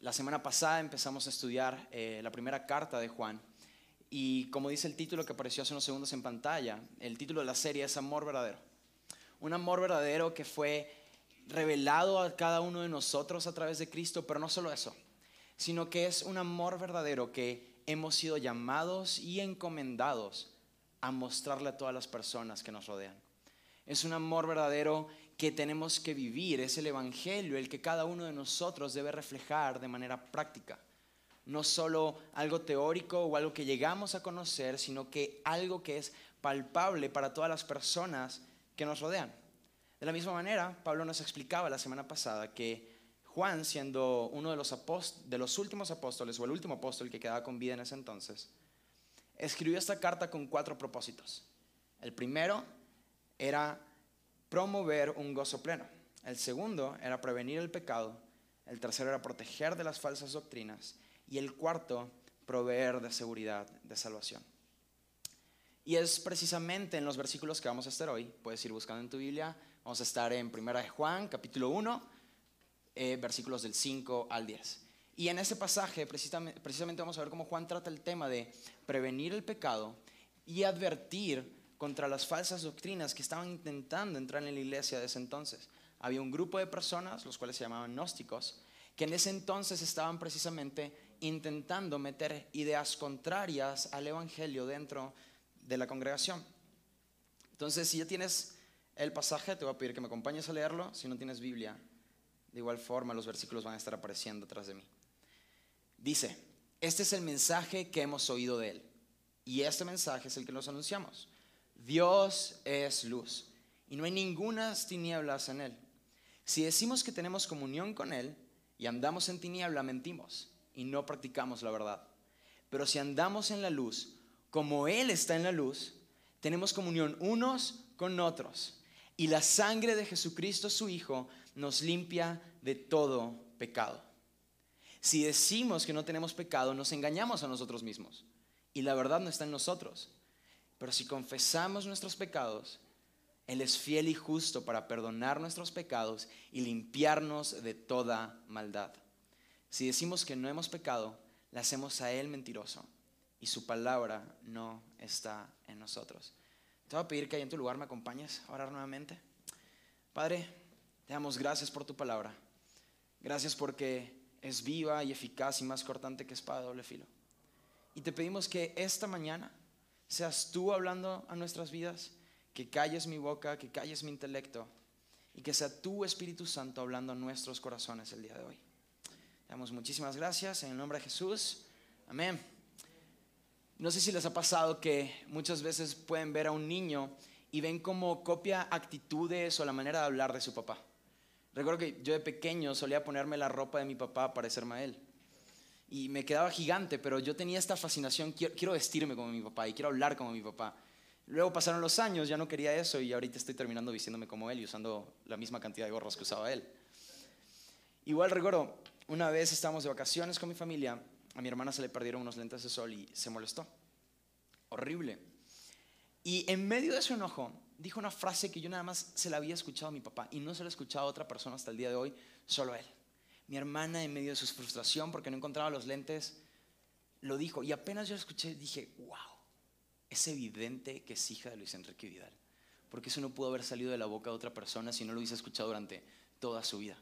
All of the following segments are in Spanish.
La semana pasada empezamos a estudiar eh, la primera carta de Juan y como dice el título que apareció hace unos segundos en pantalla, el título de la serie es Amor verdadero. Un amor verdadero que fue revelado a cada uno de nosotros a través de Cristo, pero no solo eso, sino que es un amor verdadero que hemos sido llamados y encomendados a mostrarle a todas las personas que nos rodean. Es un amor verdadero que tenemos que vivir, es el Evangelio el que cada uno de nosotros debe reflejar de manera práctica. No solo algo teórico o algo que llegamos a conocer, sino que algo que es palpable para todas las personas que nos rodean. De la misma manera, Pablo nos explicaba la semana pasada que Juan, siendo uno de los, de los últimos apóstoles o el último apóstol que quedaba con vida en ese entonces, escribió esta carta con cuatro propósitos. El primero era promover un gozo pleno. El segundo era prevenir el pecado. El tercero era proteger de las falsas doctrinas. Y el cuarto, proveer de seguridad, de salvación. Y es precisamente en los versículos que vamos a estar hoy. Puedes ir buscando en tu Biblia. Vamos a estar en 1 de Juan, capítulo 1, eh, versículos del 5 al 10. Y en ese pasaje precisamente, precisamente vamos a ver cómo Juan trata el tema de prevenir el pecado y advertir contra las falsas doctrinas que estaban intentando entrar en la iglesia de ese entonces. Había un grupo de personas, los cuales se llamaban gnósticos, que en ese entonces estaban precisamente intentando meter ideas contrarias al Evangelio dentro de la congregación. Entonces, si ya tienes el pasaje, te voy a pedir que me acompañes a leerlo. Si no tienes Biblia, de igual forma los versículos van a estar apareciendo atrás de mí. Dice, este es el mensaje que hemos oído de él. Y este mensaje es el que nos anunciamos. Dios es luz y no hay ninguna tinieblas en Él. Si decimos que tenemos comunión con Él y andamos en tiniebla, mentimos y no practicamos la verdad. Pero si andamos en la luz, como Él está en la luz, tenemos comunión unos con otros. Y la sangre de Jesucristo, su Hijo, nos limpia de todo pecado. Si decimos que no tenemos pecado, nos engañamos a nosotros mismos. Y la verdad no está en nosotros. Pero si confesamos nuestros pecados, Él es fiel y justo para perdonar nuestros pecados y limpiarnos de toda maldad. Si decimos que no hemos pecado, le hacemos a Él mentiroso y su palabra no está en nosotros. Te voy a pedir que ahí en tu lugar me acompañes a orar nuevamente. Padre, te damos gracias por tu palabra. Gracias porque es viva y eficaz y más cortante que espada de doble filo. Y te pedimos que esta mañana seas tú hablando a nuestras vidas, que calles mi boca, que calles mi intelecto y que sea tu Espíritu Santo hablando a nuestros corazones el día de hoy. Damos muchísimas gracias en el nombre de Jesús. Amén. No sé si les ha pasado que muchas veces pueden ver a un niño y ven cómo copia actitudes o la manera de hablar de su papá. Recuerdo que yo de pequeño solía ponerme la ropa de mi papá para parecerme a él y me quedaba gigante, pero yo tenía esta fascinación, quiero, vestirme como mi papá y quiero hablar como mi papá. Luego pasaron los años, ya no quería eso y ahorita estoy terminando vistiéndome como él y usando la misma cantidad de gorros que usaba él. Igual recuerdo, una vez estábamos de vacaciones con mi familia, a mi hermana se le perdieron unos lentes de sol y se molestó. Horrible. Y en medio de su enojo, dijo una frase que yo nada más se la había escuchado a mi papá y no se la he escuchado a otra persona hasta el día de hoy, solo a él. Mi hermana, en medio de su frustración porque no encontraba los lentes, lo dijo. Y apenas yo lo escuché, dije, wow, es evidente que es hija de Luis Enrique Vidal. Porque eso no pudo haber salido de la boca de otra persona si no lo hubiese escuchado durante toda su vida.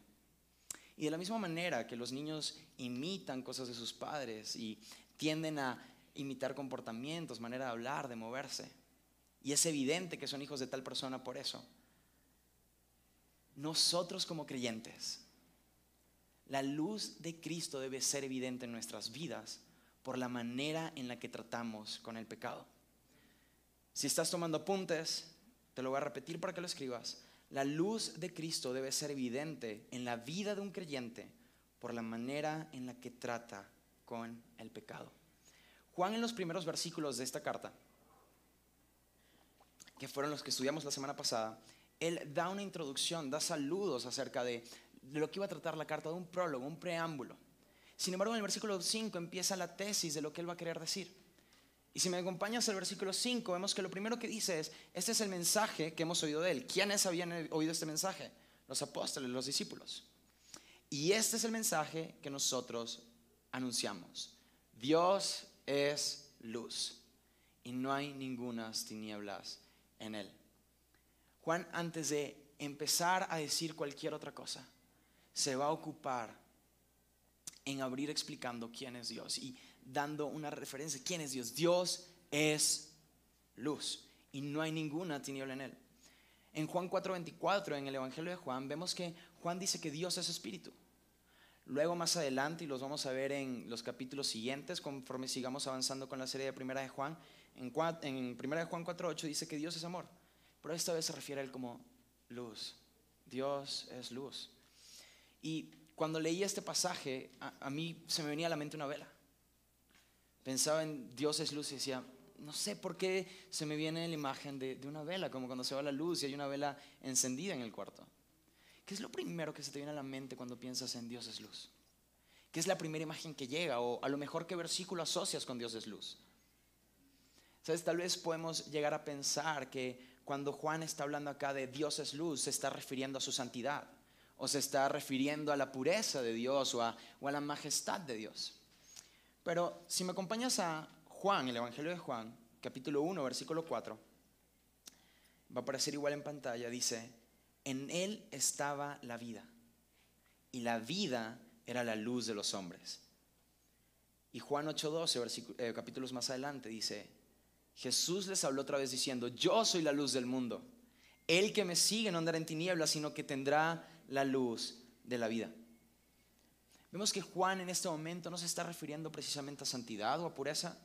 Y de la misma manera que los niños imitan cosas de sus padres y tienden a imitar comportamientos, manera de hablar, de moverse. Y es evidente que son hijos de tal persona por eso. Nosotros como creyentes la luz de Cristo debe ser evidente en nuestras vidas por la manera en la que tratamos con el pecado. Si estás tomando apuntes, te lo voy a repetir para que lo escribas. La luz de Cristo debe ser evidente en la vida de un creyente por la manera en la que trata con el pecado. Juan en los primeros versículos de esta carta, que fueron los que estudiamos la semana pasada, él da una introducción, da saludos acerca de de lo que iba a tratar la carta, de un prólogo, un preámbulo. Sin embargo, en el versículo 5 empieza la tesis de lo que él va a querer decir. Y si me acompañas al versículo 5, vemos que lo primero que dice es, este es el mensaje que hemos oído de él. ¿Quiénes habían oído este mensaje? Los apóstoles, los discípulos. Y este es el mensaje que nosotros anunciamos. Dios es luz y no hay ningunas tinieblas en él. Juan, antes de empezar a decir cualquier otra cosa, se va a ocupar en abrir explicando quién es Dios y dando una referencia. ¿Quién es Dios? Dios es luz y no hay ninguna tiniebla en él. En Juan 4:24, en el Evangelio de Juan, vemos que Juan dice que Dios es espíritu. Luego más adelante, y los vamos a ver en los capítulos siguientes, conforme sigamos avanzando con la serie de Primera de Juan, en, en Primera de Juan 4.8 dice que Dios es amor, pero esta vez se refiere a él como luz. Dios es luz. Y cuando leí este pasaje, a, mí se me venía a la mente una vela. Pensaba en Dios es luz y decía, no sé por qué se me viene la imagen de, de, una vela, como cuando se va la luz y hay una vela encendida en el cuarto. ¿Qué es lo primero que se te viene a la mente cuando piensas en Dios es luz? ¿Qué es la primera imagen que llega? O a lo mejor qué versículo asocias con Dios es luz. ¿Sabes? Tal vez podemos llegar a pensar que cuando Juan está hablando acá de Dios es luz, se está refiriendo a su santidad o se está refiriendo a la pureza de Dios o a, la majestad de Dios. Pero si me acompañas a Juan, el Evangelio de Juan, capítulo 1, versículo 4, va a aparecer igual en pantalla, dice, en él estaba la vida y la vida era la luz de los hombres. Y Juan 8:12, eh, capítulos más adelante, dice, Jesús les habló otra vez diciendo, yo soy la luz del mundo. El que me sigue no andará en tinieblas, sino que tendrá la luz de la vida. Vemos que Juan en este momento no se está refiriendo precisamente a santidad o a pureza,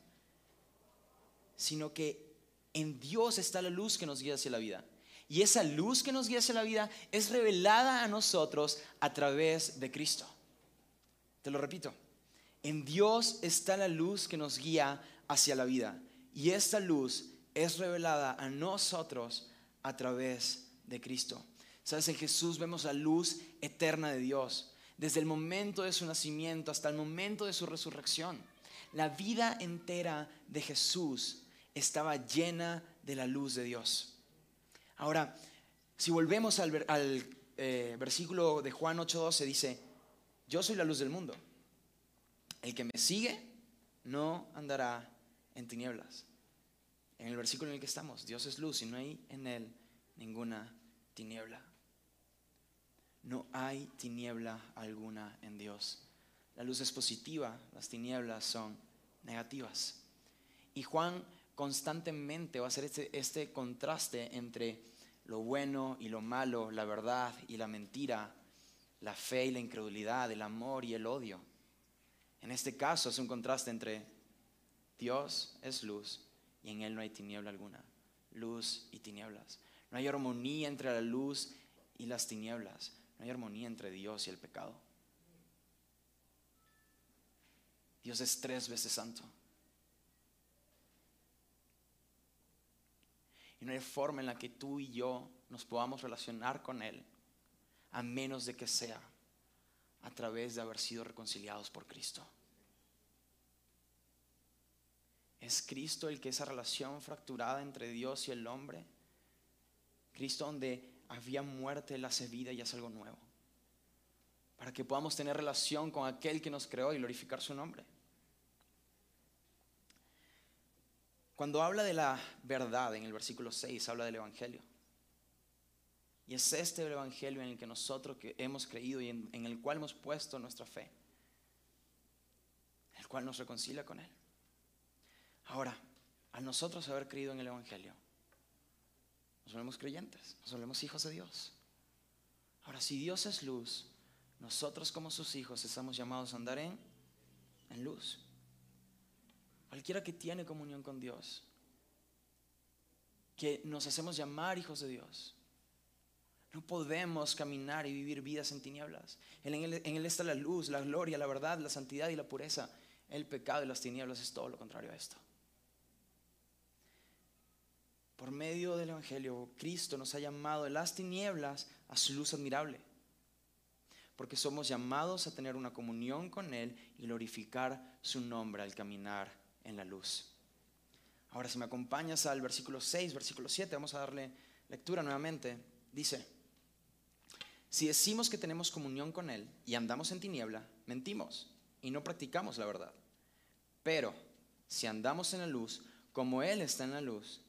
sino que en Dios está la luz que nos guía hacia la vida. Y esa luz que nos guía hacia la vida es revelada a nosotros a través de Cristo. Te lo repito, en Dios está la luz que nos guía hacia la vida. Y esta luz es revelada a nosotros a través de Cristo. Sabes, en Jesús vemos la luz eterna de Dios, desde el momento de su nacimiento hasta el momento de su resurrección. La vida entera de Jesús estaba llena de la luz de Dios. Ahora, si volvemos al, eh, versículo de Juan 8:12, dice, yo soy la luz del mundo. El que me sigue no andará en tinieblas. En el versículo en el que estamos, Dios es luz y no hay en él ninguna tiniebla. No hay tiniebla alguna en Dios. La luz es positiva, las tinieblas son negativas. Y Juan constantemente va a hacer este, este contraste entre lo bueno y lo malo, la verdad y la mentira, la fe y la incredulidad, el amor y el odio. En este caso es un contraste entre Dios es luz y en Él no hay tiniebla alguna. Luz y tinieblas. No hay armonía entre la luz y las tinieblas. No hay armonía entre Dios y el pecado. Dios es tres veces santo. Y no hay forma en la que tú y yo nos podamos relacionar con Él a menos de que sea a través de haber sido reconciliados por Cristo. ¿Es Cristo el que esa relación fracturada entre Dios y el hombre? Cristo donde había muerte, Él hace vida y hace algo nuevo. Para que podamos tener relación con aquel que nos creó y glorificar su nombre. Cuando habla de la verdad en el versículo 6, habla del Evangelio. Y es este el Evangelio en el que nosotros que hemos creído y en, en el cual hemos puesto nuestra fe. El cual nos reconcilia con Él. Ahora, a nosotros haber creído en el Evangelio, nos volvemos creyentes, nos volvemos hijos de Dios. Ahora, si Dios es luz, nosotros como sus hijos estamos llamados a andar en, en luz. Cualquiera que tiene comunión con Dios, que nos hacemos llamar hijos de Dios, no podemos caminar y vivir vidas en tinieblas. Él, en él, está la luz, la gloria, la verdad, la santidad y la pureza. El pecado y las tinieblas es todo lo contrario a esto. Por medio del Evangelio, Cristo nos ha llamado de las tinieblas a su luz admirable. Porque somos llamados a tener una comunión con Él y glorificar su nombre al caminar en la luz. Ahora, si me acompañas al versículo 6, versículo 7, vamos a darle lectura nuevamente. Dice, Si decimos que tenemos comunión con Él y andamos en tiniebla, mentimos y no practicamos la verdad. Pero si andamos en la luz, como Él está en la luz,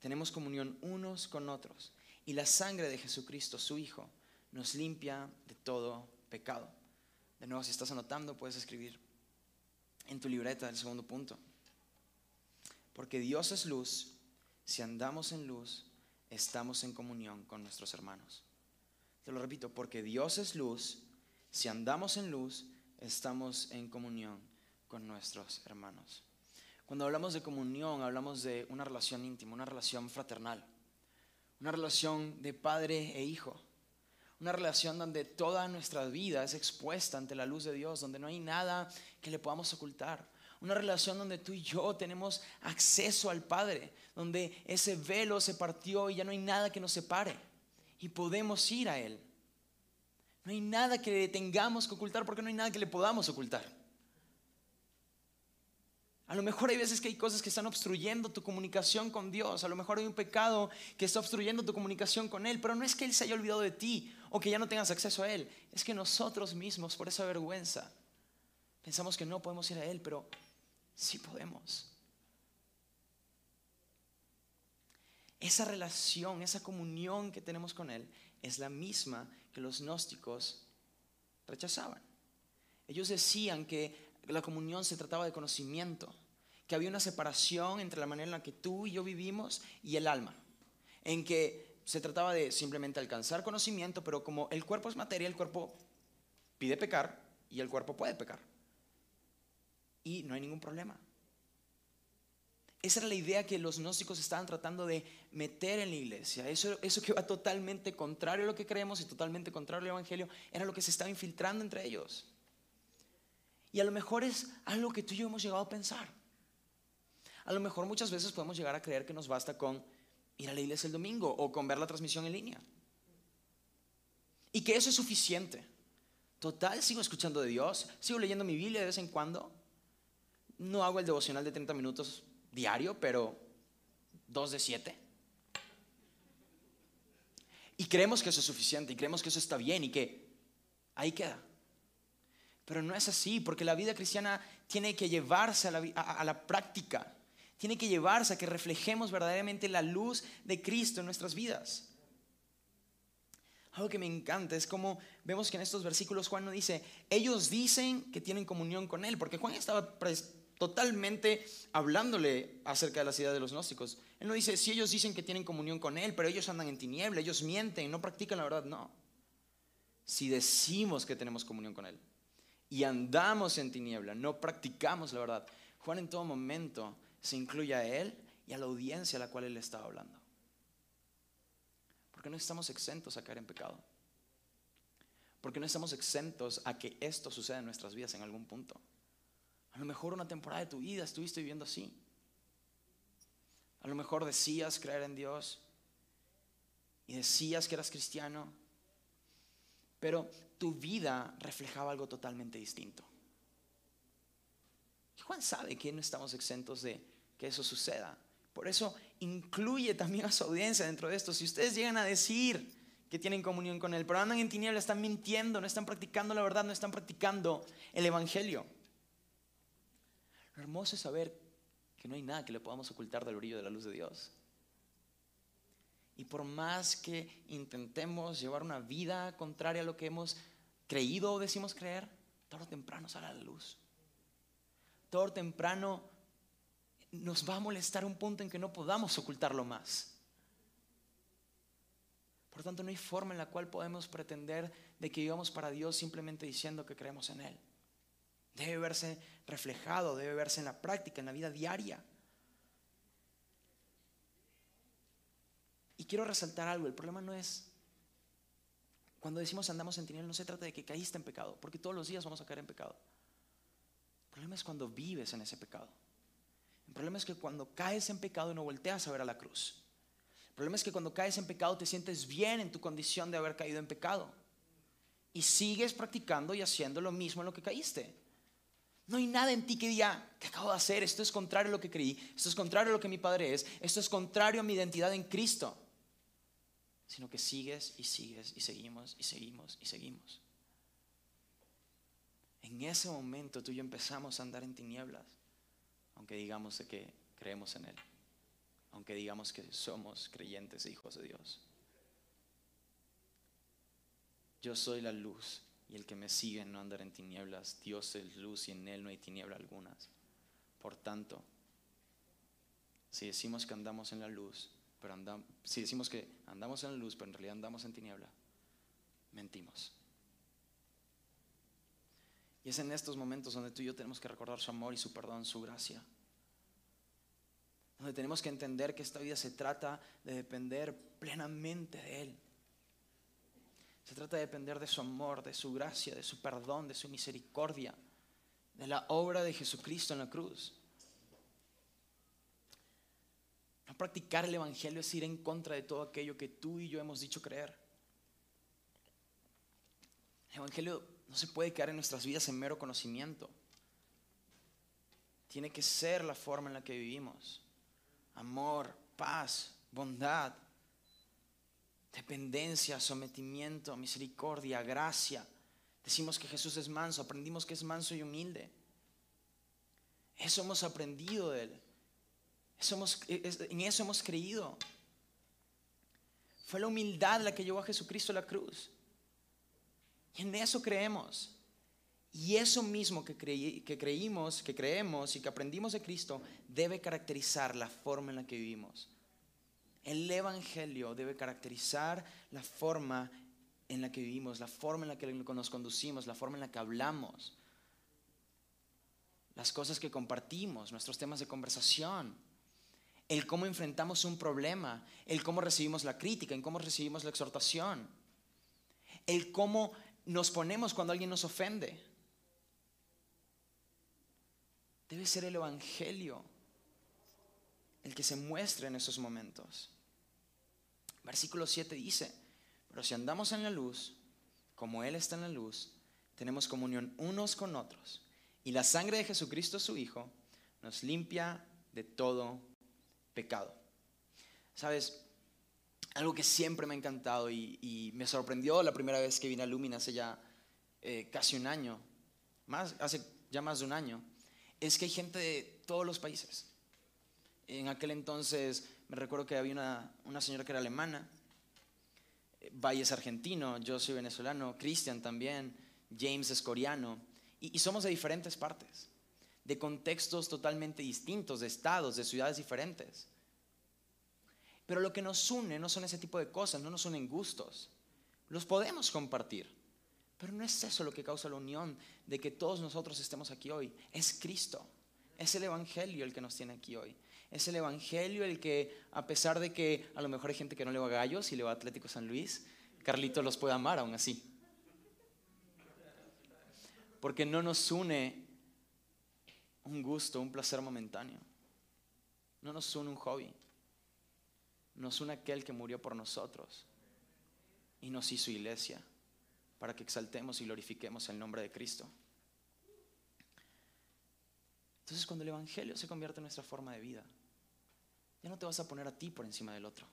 tenemos comunión unos con otros. Y la sangre de Jesucristo, su Hijo, nos limpia de todo pecado. De nuevo, si estás anotando, puedes escribir en tu libreta el segundo punto. Porque Dios es luz, si andamos en luz, estamos en comunión con nuestros hermanos. Te lo repito, porque Dios es luz, si andamos en luz, estamos en comunión con nuestros hermanos. Cuando hablamos de comunión, hablamos de una relación íntima, una relación fraternal, una relación de padre e hijo, una relación donde toda nuestra vida es expuesta ante la luz de Dios, donde no hay nada que le podamos ocultar. Una relación donde tú y yo tenemos acceso al Padre, donde ese velo se partió y ya no hay nada que nos separe y podemos ir a Él. No hay nada que le tengamos que ocultar porque no hay nada que le podamos ocultar. A lo mejor hay veces que hay cosas que están obstruyendo tu comunicación con Dios. A lo mejor hay un pecado que está obstruyendo tu comunicación con Él. Pero no es que Él se haya olvidado de ti o que ya no tengas acceso a Él. Es que nosotros mismos, por esa vergüenza, pensamos que no podemos ir a Él, pero sí podemos. Esa relación, esa comunión que tenemos con Él es la misma que los gnósticos rechazaban. Ellos decían que la comunión se trataba de conocimiento, que había una separación entre la manera en la que tú y yo vivimos y el alma, en que se trataba de simplemente alcanzar conocimiento, pero como el cuerpo es materia, el cuerpo pide pecar y el cuerpo puede pecar. Y no hay ningún problema. Esa era la idea que los gnósticos estaban tratando de meter en la iglesia. Eso, eso que va totalmente contrario a lo que creemos y totalmente contrario al Evangelio, era lo que se estaba infiltrando entre ellos. Y a lo mejor es algo que tú y yo hemos llegado a pensar. A lo mejor muchas veces podemos llegar a creer que nos basta con ir a la iglesia el domingo o con ver la transmisión en línea. Y que eso es suficiente. Total, sigo escuchando de Dios, sigo leyendo mi Biblia de vez en cuando. No hago el devocional de 30 minutos diario, pero dos de siete. Y creemos que eso es suficiente y creemos que eso está bien y que ahí queda. Pero no es así, porque la vida cristiana tiene que llevarse a la, práctica, tiene que llevarse a que reflejemos verdaderamente la luz de Cristo en nuestras vidas. Algo que me encanta es como vemos que en estos versículos Juan no dice, ellos dicen que tienen comunión con Él, porque Juan estaba totalmente hablándole acerca de la ciudad de los gnósticos. Él no dice, si ellos dicen que tienen comunión con Él, pero ellos andan en tiniebla, ellos mienten, no practican la verdad, no. Si decimos que tenemos comunión con Él y andamos en tiniebla, no practicamos la verdad. Juan en todo momento se incluye a él y a la audiencia a la cual él estaba hablando. Porque no estamos exentos a caer en pecado. Porque no estamos exentos a que esto suceda en nuestras vidas en algún punto. A lo mejor una temporada de tu vida estuviste viviendo así. A lo mejor decías creer en Dios y decías que eras cristiano, pero tu vida reflejaba algo totalmente distinto. Y Juan sabe que no estamos exentos de que eso suceda. Por eso incluye también a su audiencia dentro de esto. Si ustedes llegan a decir que tienen comunión con Él, pero andan en tinieblas, están mintiendo, no están practicando la verdad, no están practicando el Evangelio. Lo hermoso es saber que no hay nada que le podamos ocultar del brillo de la luz de Dios. Y por más que intentemos llevar una vida contraria a lo que hemos creído o decimos creer, todo temprano sale a la luz. Todo temprano nos va a molestar un punto en que no podamos ocultarlo más. Por tanto, no hay forma en la cual podemos pretender de que vivamos para Dios simplemente diciendo que creemos en Él. Debe verse reflejado, debe verse en la práctica, en la vida diaria. Y quiero resaltar algo, el problema no es, cuando decimos andamos en tinieblas, no se trata de que caíste en pecado, porque todos los días vamos a caer en pecado. El problema es cuando vives en ese pecado. El problema es que cuando caes en pecado no volteas a ver a la cruz. El problema es que cuando caes en pecado te sientes bien en tu condición de haber caído en pecado. Y sigues practicando y haciendo lo mismo en lo que caíste. No hay nada en ti que diga, ¿qué acabo de hacer? Esto es contrario a lo que creí, esto es contrario a lo que mi padre es, esto es contrario a mi identidad en Cristo. Sino que sigues y sigues y seguimos y seguimos y seguimos. En ese momento tú y yo empezamos a andar en tinieblas, aunque digamos que creemos en Él, aunque digamos que somos creyentes e hijos de Dios. Yo soy la luz y el que me sigue no andar en tinieblas. Dios es luz y en Él no hay tiniebla algunas. Por tanto, si decimos que andamos en la luz, pero andamos, si decimos que andamos en luz, pero en realidad andamos en tiniebla, mentimos. Y es en estos momentos donde tú y yo tenemos que recordar su amor y su perdón, su gracia. Donde tenemos que entender que esta vida se trata de depender plenamente de Él. Se trata de depender de su amor, de su gracia, de su perdón, de su misericordia, de la obra de Jesucristo en la cruz. No practicar el Evangelio es ir en contra de todo aquello que tú y yo hemos dicho creer. El Evangelio no se puede quedar en nuestras vidas en mero conocimiento. Tiene que ser la forma en la que vivimos. Amor, paz, bondad, dependencia, sometimiento, misericordia, gracia. Decimos que Jesús es manso, aprendimos que es manso y humilde. Eso hemos aprendido de Él en eso hemos creído. Fue la humildad la que llevó a Jesucristo a la cruz. Y en eso creemos. Y eso mismo que, que creímos, que creemos y que aprendimos de Cristo debe caracterizar la forma en la que vivimos. El Evangelio debe caracterizar la forma en la que vivimos, la forma en la que nos conducimos, la forma en la que hablamos, las cosas que compartimos, nuestros temas de conversación el cómo enfrentamos un problema, el cómo recibimos la crítica, el cómo recibimos la exhortación, el cómo nos ponemos cuando alguien nos ofende. Debe ser el Evangelio el que se muestre en esos momentos. Versículo 7 dice, pero si andamos en la luz, como Él está en la luz, tenemos comunión unos con otros. Y la sangre de Jesucristo, su Hijo, nos limpia de todo pecado. Sabes, algo que siempre me ha encantado y, me sorprendió la primera vez que vine a Lumina hace ya eh, casi un año, más, hace ya más de un año, es que hay gente de todos los países. En aquel entonces me recuerdo que había una, una señora que era alemana, eh, Valle es argentino, yo soy venezolano, Cristian también, James es coreano, y somos de diferentes partes de contextos totalmente distintos, de estados, de ciudades diferentes. Pero lo que nos une no son ese tipo de cosas, no nos unen gustos. Los podemos compartir. Pero no es eso lo que causa la unión de que todos nosotros estemos aquí hoy. Es Cristo. Es el Evangelio el que nos tiene aquí hoy. Es el Evangelio el que, a pesar de que a lo mejor hay gente que no le va a Gallos y le va a Atlético San Luis, Carlito los puede amar aún así. Porque no nos une un gusto, un placer momentáneo. No nos une un hobby. Nos une aquel que murió por nosotros y nos hizo iglesia para que exaltemos y glorifiquemos el nombre de Cristo. Entonces cuando el Evangelio se convierte en nuestra forma de vida, ya no te vas a poner a ti por encima del otro,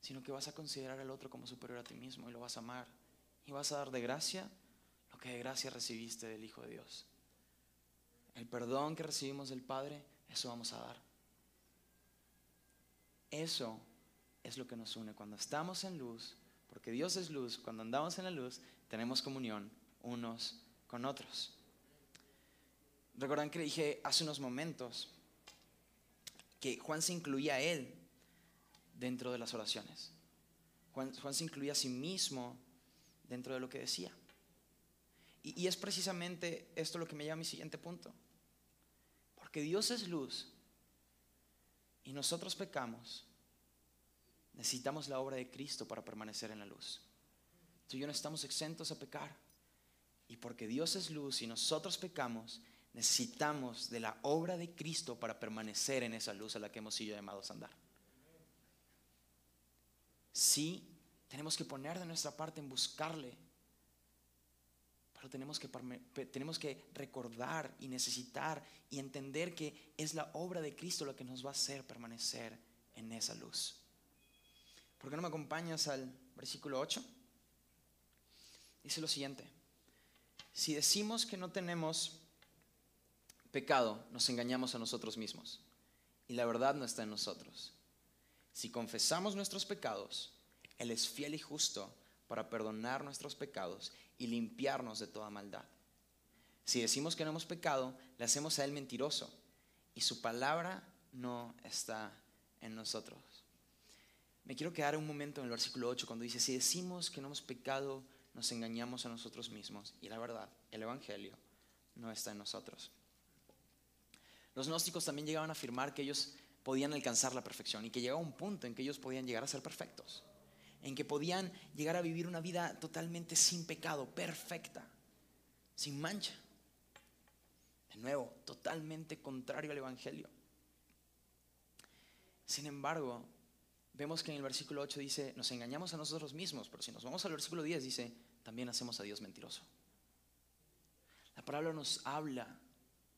sino que vas a considerar al otro como superior a ti mismo y lo vas a amar y vas a dar de gracia lo que de gracia recibiste del Hijo de Dios. El perdón que recibimos del Padre, eso vamos a dar. Eso es lo que nos une. Cuando estamos en luz, porque Dios es luz, cuando andamos en la luz, tenemos comunión unos con otros. Recuerdan que dije hace unos momentos que Juan se incluía a él dentro de las oraciones. Juan se incluía a sí mismo dentro de lo que decía. Y, es precisamente esto lo que me lleva a mi siguiente punto. Porque Dios es luz y nosotros pecamos, necesitamos la obra de Cristo para permanecer en la luz. Tú y yo no estamos exentos a pecar. Y porque Dios es luz y nosotros pecamos, necesitamos de la obra de Cristo para permanecer en esa luz a la que hemos sido llamados a andar. Sí, tenemos que poner de nuestra parte en buscarle, pero tenemos que, tenemos que recordar y necesitar y entender que es la obra de Cristo lo que nos va a hacer permanecer en esa luz. ¿Por qué no me acompañas al versículo 8? Dice lo siguiente. Si decimos que no tenemos pecado, nos engañamos a nosotros mismos y la verdad no está en nosotros. Si confesamos nuestros pecados, Él es fiel y justo para perdonar nuestros pecados y limpiarnos de toda maldad. Si decimos que no hemos pecado, le hacemos a Él mentiroso y su palabra no está en nosotros. Me quiero quedar un momento en el versículo 8 cuando dice, si decimos que no hemos pecado, nos engañamos a nosotros mismos y la verdad, el Evangelio no está en nosotros. Los gnósticos también llegaban a afirmar que ellos podían alcanzar la perfección y que llegaba un punto en que ellos podían llegar a ser perfectos, en que podían llegar a vivir una vida totalmente sin pecado, perfecta, sin mancha. De nuevo, totalmente contrario al Evangelio. Sin embargo, vemos que en el versículo 8 dice, nos engañamos a nosotros mismos, pero si nos vamos al versículo 10 dice, también hacemos a Dios mentiroso. La palabra nos habla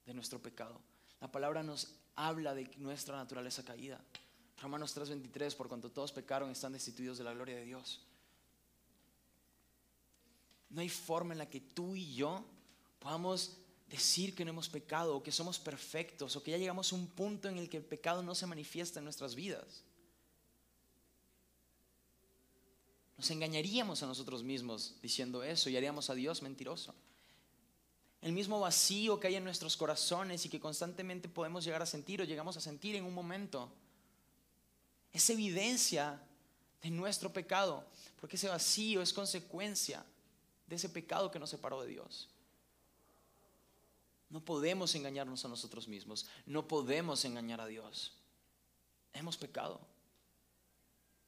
de nuestro pecado. La palabra nos habla de nuestra naturaleza caída. Romanos 3:23, por cuanto todos pecaron, están destituidos de la gloria de Dios. No hay forma en la que tú y yo podamos decir que no hemos pecado o que somos perfectos o que ya llegamos a un punto en el que el pecado no se manifiesta en nuestras vidas. Nos engañaríamos a nosotros mismos diciendo eso y haríamos a Dios mentiroso el mismo vacío que hay en nuestros corazones y que constantemente podemos llegar a sentir o llegamos a sentir en un momento. Es evidencia de nuestro pecado, porque ese vacío es consecuencia de ese pecado que nos separó de Dios. No podemos engañarnos a nosotros mismos, no podemos engañar a Dios. Hemos pecado,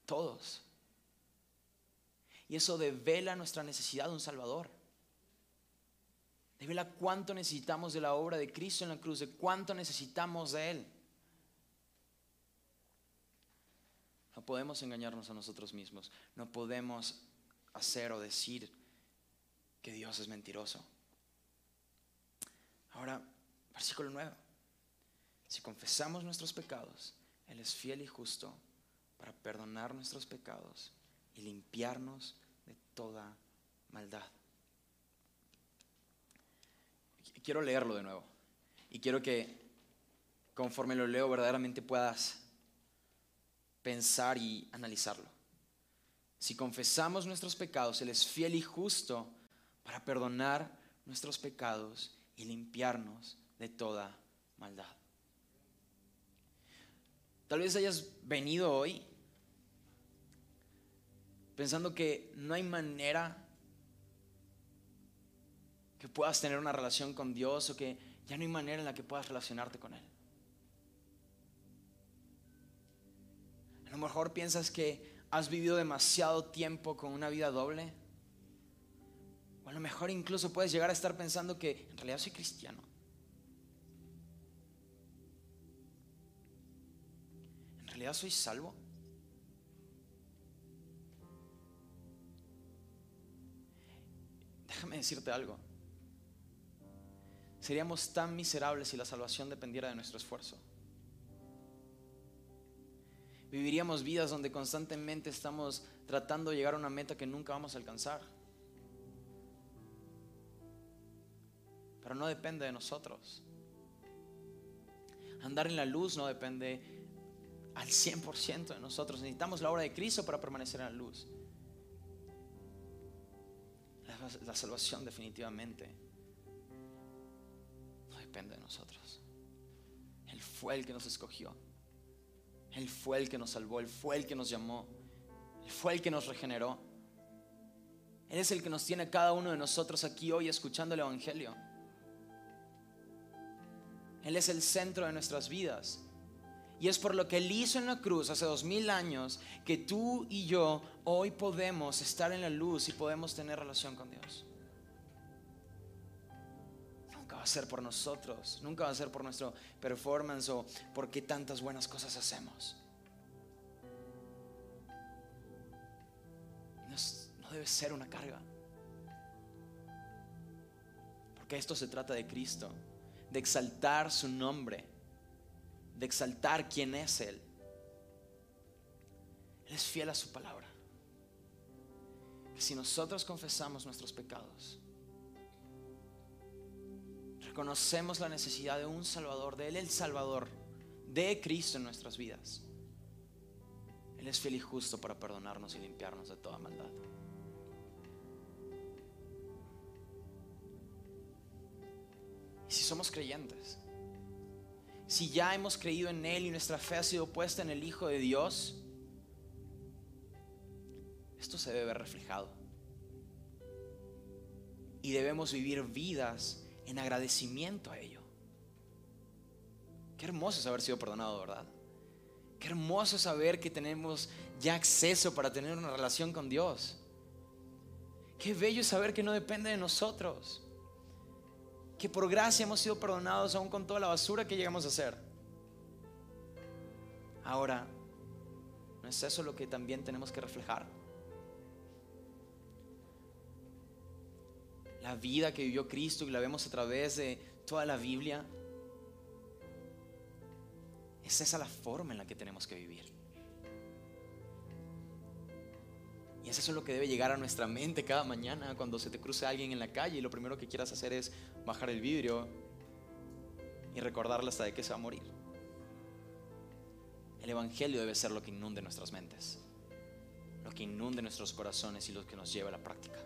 todos. Y eso devela nuestra necesidad de un Salvador. Revela cuánto necesitamos de la obra de Cristo en la cruz, de cuánto necesitamos de Él. No podemos engañarnos a nosotros mismos. No podemos hacer o decir que Dios es mentiroso. Ahora, versículo 9. Si confesamos nuestros pecados, Él es fiel y justo para perdonar nuestros pecados y limpiarnos de toda maldad quiero leerlo de nuevo. Y quiero que conforme lo leo verdaderamente puedas pensar y analizarlo. Si confesamos nuestros pecados, Él es fiel y justo para perdonar nuestros pecados y limpiarnos de toda maldad. Tal vez hayas venido hoy pensando que no hay manera que puedas tener una relación con Dios o que ya no hay manera en la que puedas relacionarte con Él. A lo mejor piensas que has vivido demasiado tiempo con una vida doble. O a lo mejor incluso puedes llegar a estar pensando que en realidad soy cristiano. En realidad soy salvo. Déjame decirte algo. Seríamos tan miserables si la salvación dependiera de nuestro esfuerzo. Viviríamos vidas donde constantemente estamos tratando de llegar a una meta que nunca vamos a alcanzar. Pero no depende de nosotros. Andar en la luz no depende al 100% de nosotros. Necesitamos la obra de Cristo para permanecer en la luz. La, la salvación definitivamente depende de nosotros. Él fue el que nos escogió. Él fue el que nos salvó. Él fue el que nos llamó. Él fue el que nos regeneró. Él es el que nos tiene cada uno de nosotros aquí hoy escuchando el Evangelio. Él es el centro de nuestras vidas. Y es por lo que Él hizo en la cruz hace dos mil años que tú y yo hoy podemos estar en la luz y podemos tener relación con Dios va a ser por nosotros, nunca va a ser por nuestro performance o por qué tantas buenas cosas hacemos. No, debe ser una carga. Porque esto se trata de Cristo, de exaltar su nombre, de exaltar quién es Él. Él es fiel a su palabra. Que si nosotros confesamos nuestros pecados, reconocemos la necesidad de un Salvador, de Él el Salvador, de Cristo en nuestras vidas. Él es fiel y justo para perdonarnos y limpiarnos de toda maldad. Y si somos creyentes, si ya hemos creído en Él y nuestra fe ha sido puesta en el Hijo de Dios, esto se debe ver reflejado. Y debemos vivir vidas en agradecimiento a ello. Qué hermoso es haber sido perdonado, ¿verdad? Qué hermoso es saber que tenemos ya acceso para tener una relación con Dios. Qué bello saber que no depende de nosotros. Que por gracia hemos sido perdonados aún con toda la basura que llegamos a hacer. Ahora, ¿no es eso lo que también tenemos que reflejar? La vida que vivió Cristo y la vemos a través de toda la Biblia es esa la forma en la que tenemos que vivir. Y eso es lo que debe llegar a nuestra mente cada mañana cuando se te cruce alguien en la calle y lo primero que quieras hacer es bajar el vidrio y recordarle hasta de que se va a morir. El Evangelio debe ser lo que inunde nuestras mentes, lo que inunde nuestros corazones y lo que nos lleve a la práctica.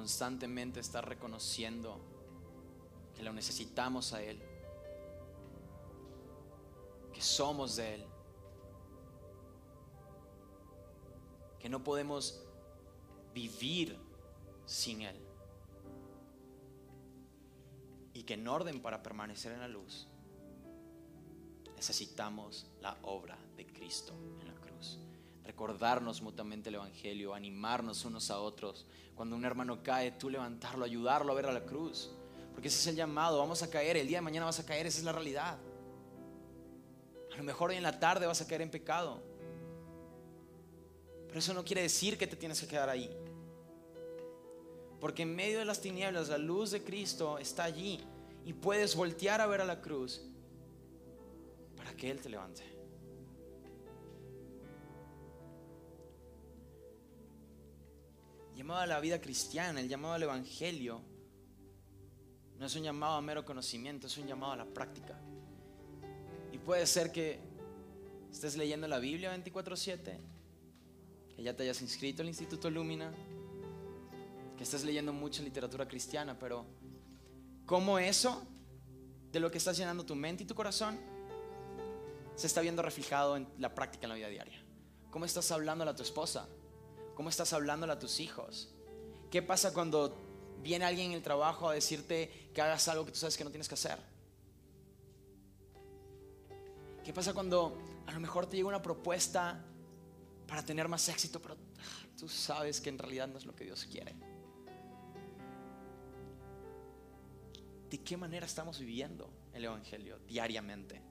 Constantemente estar reconociendo que lo necesitamos a Él, que somos de Él, que no podemos vivir sin Él y que en orden para permanecer en la luz necesitamos la obra de Cristo en la cruz. Recordarnos mutuamente el Evangelio, animarnos unos a otros. Cuando un hermano cae, tú levantarlo, ayudarlo a ver a la cruz. Porque ese es el llamado, vamos a caer, el día de mañana vas a caer, esa es la realidad. A lo mejor hoy en la tarde vas a caer en pecado. Pero eso no quiere decir que te tienes que quedar ahí. Porque en medio de las tinieblas la luz de Cristo está allí y puedes voltear a ver a la cruz para que Él te levante. Llamado a la vida cristiana, el llamado al Evangelio, no es un llamado a mero conocimiento, es un llamado a la práctica. Y puede ser que estés leyendo la Biblia 24/7, que ya te hayas inscrito al Instituto Lumina, que estés leyendo mucha literatura cristiana, pero ¿cómo eso de lo que estás llenando tu mente y tu corazón se está viendo reflejado en la práctica en la vida diaria? ¿Cómo estás hablando a tu esposa? ¿Cómo estás hablando a tus hijos? ¿Qué pasa cuando viene alguien en el trabajo a decirte que hagas algo que tú sabes que no tienes que hacer? ¿Qué pasa cuando a lo mejor te llega una propuesta para tener más éxito, pero ah, tú sabes que en realidad no es lo que Dios quiere? ¿De qué manera estamos viviendo el Evangelio diariamente?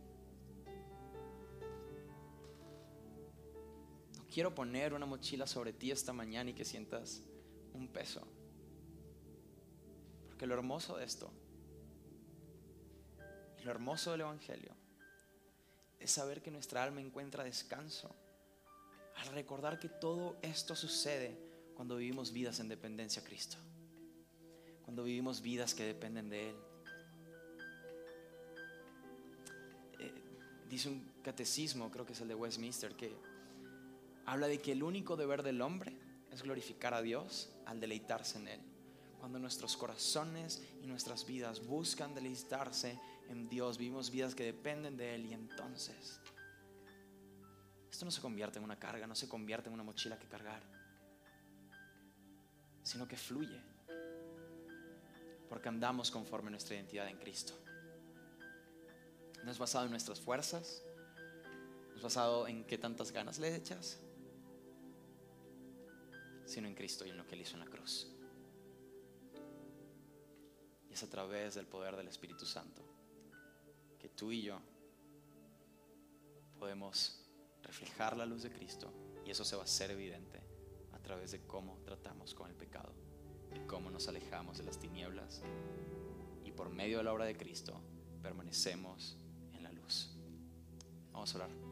Quiero poner una mochila sobre ti esta mañana y que sientas un peso. Porque lo hermoso de esto, y lo hermoso del Evangelio, es saber que nuestra alma encuentra descanso al recordar que todo esto sucede cuando vivimos vidas en dependencia a Cristo, cuando vivimos vidas que dependen de Él. dice un catecismo, creo que es el de Westminster, que habla de que el único deber del hombre es glorificar a Dios al deleitarse en Él. Cuando nuestros corazones y nuestras vidas buscan deleitarse en Dios, vivimos vidas que dependen de Él y entonces esto no se convierte en una carga, no se convierte en una mochila que cargar, sino que fluye, porque andamos conforme a nuestra identidad en Cristo. No es basado en nuestras fuerzas, no es basado en qué tantas ganas le echas, sino en Cristo y en lo que Él hizo en la cruz. Y es a través del poder del Espíritu Santo que tú y yo podemos reflejar la luz de Cristo y eso se va a hacer evidente a través de cómo tratamos con el pecado y cómo nos alejamos de las tinieblas y por medio de la obra de Cristo permanecemos Vamos a orar.